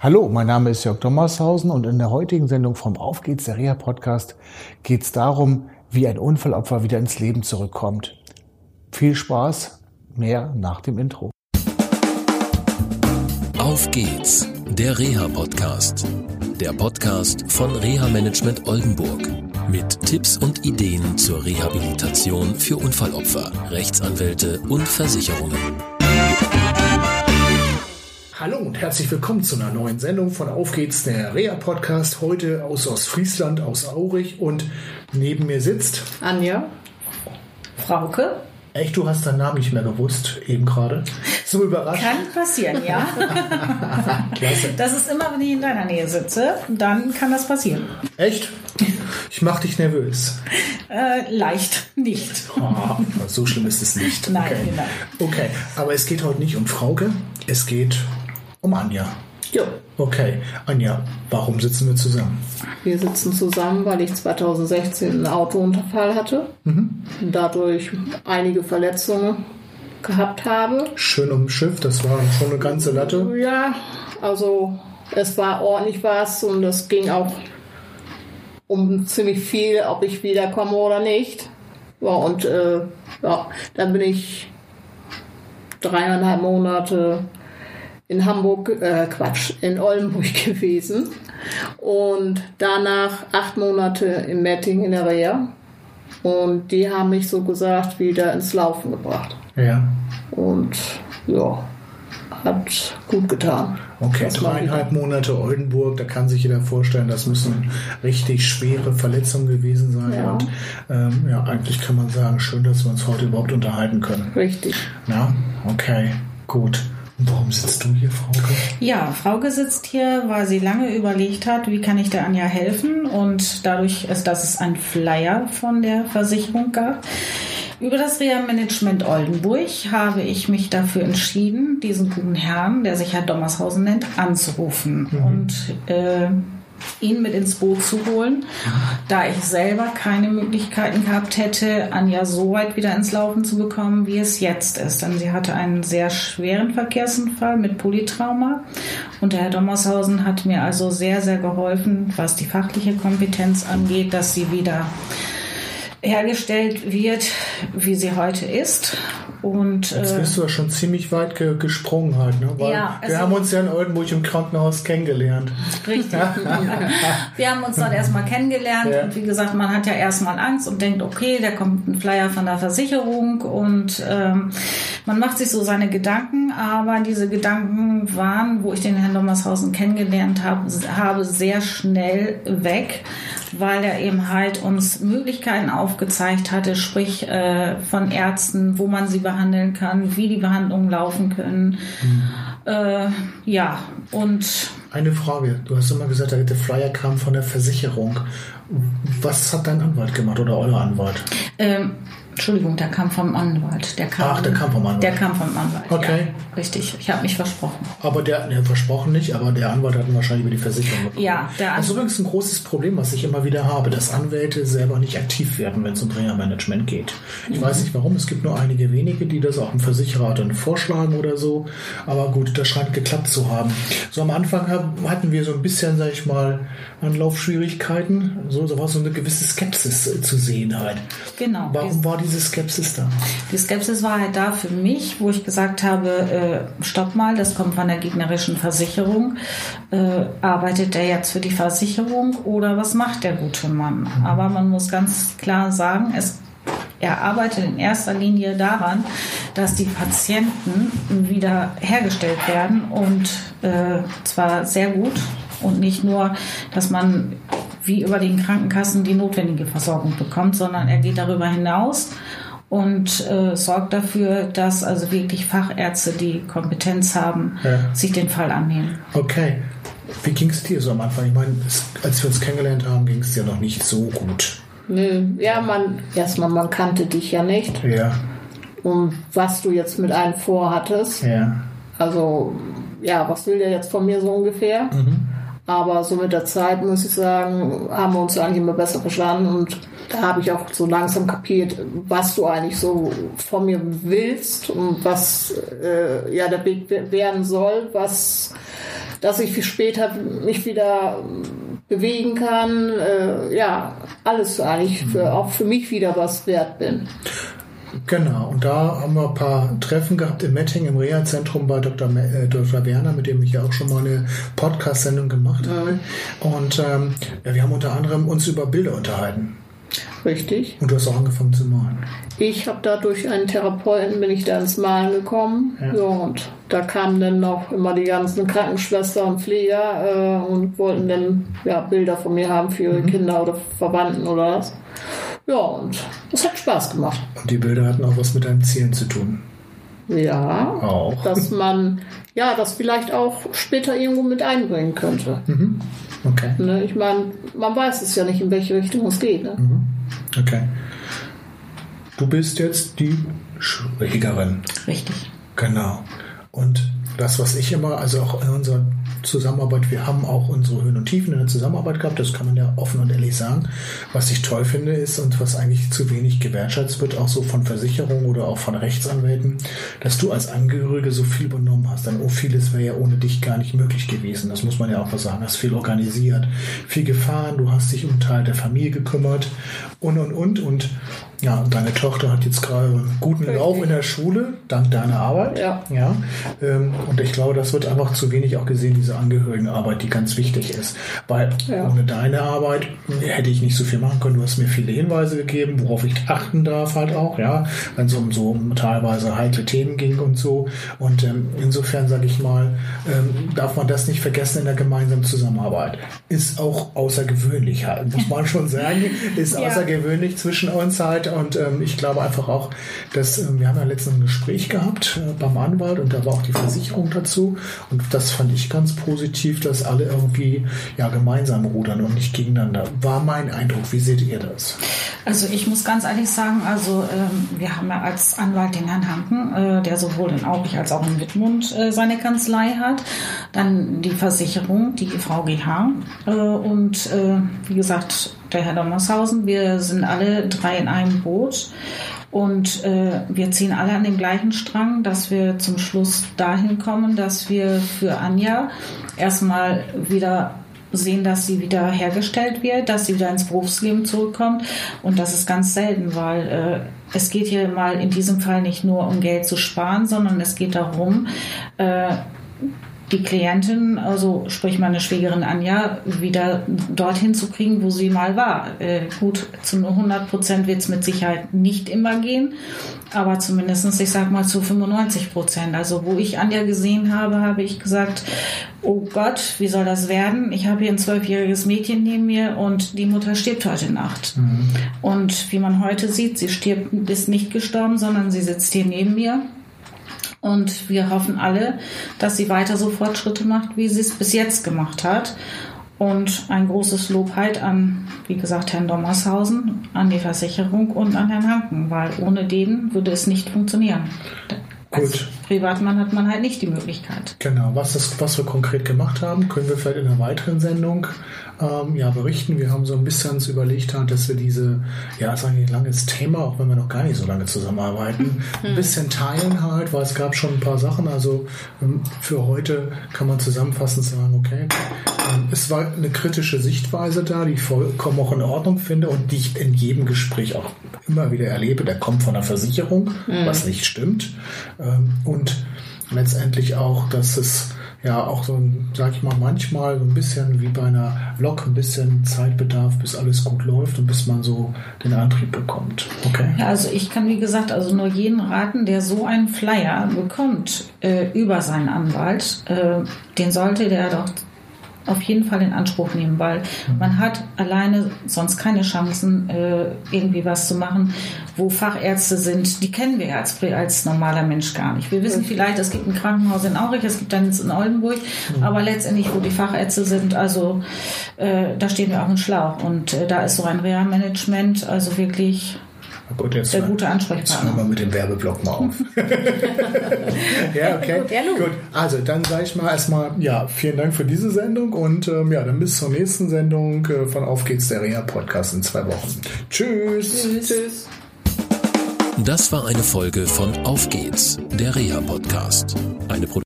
Hallo, mein Name ist Jörg Dommershausen und in der heutigen Sendung vom Auf geht's, der Reha-Podcast, geht es darum, wie ein Unfallopfer wieder ins Leben zurückkommt. Viel Spaß, mehr nach dem Intro. Auf geht's, der Reha-Podcast. Der Podcast von Reha-Management Oldenburg. Mit Tipps und Ideen zur Rehabilitation für Unfallopfer, Rechtsanwälte und Versicherungen. Hallo und herzlich willkommen zu einer neuen Sendung von Auf geht's, der Rea-Podcast. Heute aus Ostfriesland, aus Aurich und neben mir sitzt Anja, Frauke. Echt, du hast deinen Namen nicht mehr gewusst, eben gerade. So überrascht. Kann passieren, ja. Klasse. Das ist immer, wenn ich in deiner Nähe sitze, dann kann das passieren. Echt? Ich mach dich nervös. Äh, leicht nicht. Oh, so schlimm ist es nicht. Nein, okay. genau. Okay, aber es geht heute nicht um Frauke, es geht um Anja. Jo. Okay, Anja, warum sitzen wir zusammen? Wir sitzen zusammen, weil ich 2016 einen Autounterfall hatte und dadurch einige Verletzungen gehabt habe. Schön um Schiff, das war schon eine ganze Latte. Ja, also es war ordentlich was und es ging auch um ziemlich viel, ob ich wiederkomme oder nicht. Ja, und äh, ja, dann bin ich dreieinhalb Monate in Hamburg, äh, Quatsch, in Oldenburg gewesen und danach acht Monate in Metting in der Reha. Und die haben mich so gesagt wieder ins Laufen gebracht. Ja. Und ja, hat gut getan. Okay, dreieinhalb Monate Oldenburg, da kann sich jeder vorstellen, das müssen richtig schwere Verletzungen gewesen sein. Ja. Und ähm, ja, eigentlich kann man sagen, schön, dass wir uns heute überhaupt unterhalten können. Richtig. Ja, okay, gut. Warum sitzt du hier, Frauke? Ja, Frauke sitzt hier, weil sie lange überlegt hat, wie kann ich der Anja helfen und dadurch, ist, dass es einen Flyer von der Versicherung gab. Über das Reha-Management Oldenburg habe ich mich dafür entschieden, diesen guten Herrn, der sich Herr Dommershausen nennt, anzurufen und äh, ihn mit ins Boot zu holen, da ich selber keine Möglichkeiten gehabt hätte, Anja so weit wieder ins Laufen zu bekommen, wie es jetzt ist. Denn sie hatte einen sehr schweren Verkehrsunfall mit Polytrauma und der Herr Dommershausen hat mir also sehr, sehr geholfen, was die fachliche Kompetenz angeht, dass sie wieder hergestellt wird, wie sie heute ist. Und Jetzt äh, bist du ja schon ziemlich weit ge gesprungen halt, ne? Weil Ja, wir also- haben uns ja in Oldenburg im Krankenhaus kennengelernt. Richtig. Wir haben uns dann erstmal kennengelernt Ja. und wie gesagt, man hat ja erstmal Angst und denkt, okay, da kommt ein Flyer von der Versicherung und ähm, man macht sich so seine Gedanken, aber diese Gedanken waren, wo ich den Herrn Dommershausen kennengelernt habe, habe sehr schnell weg, weil er eben halt uns Möglichkeiten aufgezeigt hatte, sprich äh, von Ärzten, wo man sie behandeln kann, wie die Behandlungen laufen können. Äh, ja, und Eine Frage. Du hast immer gesagt, der Flyer kam von der Versicherung. Was hat dein Anwalt gemacht oder euer Anwalt? Ähm, Entschuldigung, der kam vom Anwalt. Der kam, Ach, der kam vom Anwalt. Der kam vom Anwalt. Okay. Ja, richtig. Ich habe mich versprochen. Aber der, der versprochen nicht, aber der Anwalt hat ihn wahrscheinlich über die Versicherung bekommen. Ja, der Das ist übrigens ein großes Problem, was ich immer wieder habe, dass Anwälte selber nicht aktiv werden, wenn es um Reha-Management geht. Ich weiß nicht warum, es gibt nur einige wenige, die das auch im Versicherer dann vorschlagen oder so. Aber gut, das scheint geklappt zu haben. So am Anfang hatten wir so ein bisschen, sag ich mal, Anlaufschwierigkeiten. So, da war so eine gewisse Skepsis äh, zu sehen halt. Genau. Warum war diese Skepsis da? Die Skepsis war halt da für mich, wo ich gesagt habe, äh, stopp mal, das kommt von der gegnerischen Versicherung. Äh, arbeitet der jetzt für die Versicherung oder was macht der gute Mann? Aber man muss ganz klar sagen, es er arbeitet in erster Linie daran, dass die Patienten wieder hergestellt werden und äh, zwar sehr gut und nicht nur, dass man wie über den Krankenkassen die notwendige Versorgung bekommt, sondern er geht darüber hinaus und äh, sorgt dafür, dass also wirklich Fachärzte, die Kompetenz haben, Ja. sich den Fall annehmen. Okay. Wie ging es dir so am Anfang? Ich meine, als wir uns kennengelernt haben, ging es dir noch nicht so gut. Nö, ja, man, erstmal, man kannte dich ja nicht. Ja, Und was du jetzt mit einem vorhattest. ja. Also, ja, was will der jetzt von mir so ungefähr? Aber so mit der Zeit, muss ich sagen, haben wir uns eigentlich immer besser verstanden. Und da habe ich auch so langsam kapiert, was du eigentlich so von mir willst und was äh, ja der Weg werden soll, was dass ich später mich wieder bewegen kann. Äh, ja, alles eigentlich, für, auch für mich wieder was wert bin. Genau, und da haben wir ein paar Treffen gehabt in Metting im Reha-Zentrum bei Dr. Me äh, Dr. Werner, mit dem ich ja auch schon mal eine Podcast-Sendung gemacht habe. Und ähm, ja, wir haben unter anderem uns über Bilder unterhalten. Richtig. Und du hast auch angefangen zu malen. Ich habe da durch einen Therapeuten bin ich da ins Malen gekommen. Ja. Ja. und da kamen dann auch immer die ganzen Krankenschwestern und Pfleger äh, und wollten dann ja, Bilder von mir haben für ihre Kinder oder Verwandten oder was. Ja, und es hat Spaß gemacht. Und die Bilder hatten auch was mit deinen Zielen zu tun. Ja. Auch. Dass man ja das vielleicht auch später irgendwo mit einbringen könnte. Okay. Ne? Ich meine, man weiß es ja nicht, in welche Richtung es geht. Ne? Okay. Du bist jetzt die Schwägerin. Richtig. Genau. Und das, was ich immer, also auch in unserer Zusammenarbeit, wir haben auch unsere Höhen und Tiefen in der Zusammenarbeit gehabt, das kann man ja offen und ehrlich sagen. Was ich toll finde ist und was eigentlich zu wenig gewertschätzt wird, auch so von Versicherungen oder auch von Rechtsanwälten, dass du als Angehörige so viel übernommen hast. Denn oh, vieles wäre ja ohne dich gar nicht möglich gewesen. Das muss man ja auch mal sagen. Du hast viel organisiert, viel gefahren, du hast dich um Teil der Familie gekümmert und und und und ja, und deine Tochter hat jetzt gerade einen guten Lauf in der Schule, dank deiner Arbeit. Ja. Ja, ähm, und ich glaube, das wird einfach zu wenig auch gesehen, diese Angehörigenarbeit, die ganz wichtig ist. Weil Ja. ohne deine Arbeit hätte ich nicht so viel machen können. Du hast mir viele Hinweise gegeben, worauf ich achten darf halt auch, ja, wenn es um so teilweise heikle Themen ging und so. Und ähm, insofern sage ich mal, ähm, darf man das nicht vergessen in der gemeinsamen Zusammenarbeit. Ist auch außergewöhnlich halt, muss man schon sagen, ist Ja. außergewöhnlich zwischen uns halt. Und ähm, ich glaube einfach auch, dass ähm, wir haben ja letztens ein Gespräch gehabt äh, beim Anwalt und da war auch die Versicherung dazu. Und das fand ich ganz positiv, dass alle irgendwie ja gemeinsam rudern und nicht gegeneinander. War mein Eindruck. Wie seht ihr das? Also ich muss ganz ehrlich sagen, also ähm, wir haben ja als Anwalt den Herrn Hanken, äh, der sowohl in Aurich als auch in Wittmund äh, seine Kanzlei hat. Dann die Versicherung, die VGH äh, und äh, wie gesagt der Herr Dommershausen. Wir sind alle drei in einem Boot. Und äh, wir ziehen alle an dem gleichen Strang, dass wir zum Schluss dahin kommen, dass wir für Anja erstmal wieder sehen, dass sie wieder hergestellt wird, dass sie wieder ins Berufsleben zurückkommt. Und das ist ganz selten, weil äh, es geht hier mal in diesem Fall nicht nur um Geld zu sparen, sondern es geht darum, äh, die Klientin, also sprich meine Schwägerin Anja, wieder dorthin zu kriegen, wo sie mal war. Äh, gut, zu 100 Prozent wird es mit Sicherheit nicht immer gehen, aber zumindestens, ich sag mal, zu 95 Prozent. Also wo ich Anja gesehen habe, habe ich gesagt, oh Gott, wie soll das werden? Ich habe hier ein zwölfjähriges Mädchen neben mir und die Mutter stirbt heute Nacht. Und wie man heute sieht, sie stirbt, ist nicht gestorben, sondern sie sitzt hier neben mir. Und wir hoffen alle, dass sie weiter so Fortschritte macht, wie sie es bis jetzt gemacht hat. Und ein großes Lob halt an, wie gesagt, Herrn Dommershausen, an die Versicherung und an Herrn Hanken, weil ohne den würde es nicht funktionieren. Als Gut. Privatmann hat man halt nicht die Möglichkeit. Genau, was, das, was wir konkret gemacht haben, können wir vielleicht in einer weiteren Sendung ähm, ja, berichten. Wir haben so ein bisschen uns überlegt, halt, dass wir diese, ja, ist eigentlich ein langes Thema, auch wenn wir noch gar nicht so lange zusammenarbeiten, ein bisschen teilen halt, weil es gab schon ein paar Sachen. Also ähm, für heute kann man zusammenfassend sagen, okay, ähm, es war eine kritische Sichtweise da, die ich vollkommen auch in Ordnung finde und die ich in jedem Gespräch auch immer wieder erlebe. Der kommt von der Versicherung, was nicht stimmt. Ähm, und letztendlich auch, dass es ja auch so sag ich mal, manchmal so ein bisschen wie bei einer Lok ein bisschen Zeit bedarf, bis alles gut läuft und bis man so den Antrieb bekommt. Okay? Ja, also ich kann, wie gesagt, also nur jeden raten, der so einen Flyer bekommt äh, über seinen Anwalt, äh, den sollte der doch auf jeden Fall in Anspruch nehmen, weil man hat alleine sonst keine Chancen, äh, irgendwie was zu machen, wo Fachärzte sind, die kennen wir ja als, als normaler Mensch gar nicht. Wir wissen vielleicht, es gibt ein Krankenhaus in Aurich, es gibt eins in Oldenburg, aber letztendlich, wo die Fachärzte sind, also äh, da stehen wir auch im Schlauch. Und äh, da ist so ein Reha-Management, also wirklich Gut, jetzt der mal- gute Jetzt Ansprechpartner. hören wir mit dem Werbeblock mal auf. ja, okay. Ja. Gut, also dann sage ich mal erstmal, ja, vielen Dank für diese Sendung und ähm, ja, dann bis zur nächsten Sendung äh, von Auf geht's der Reha Podcast in zwei Wochen. Tschüss. Tschüss. Das war eine Folge von Auf geht's, der Reha Podcast. Eine Produktion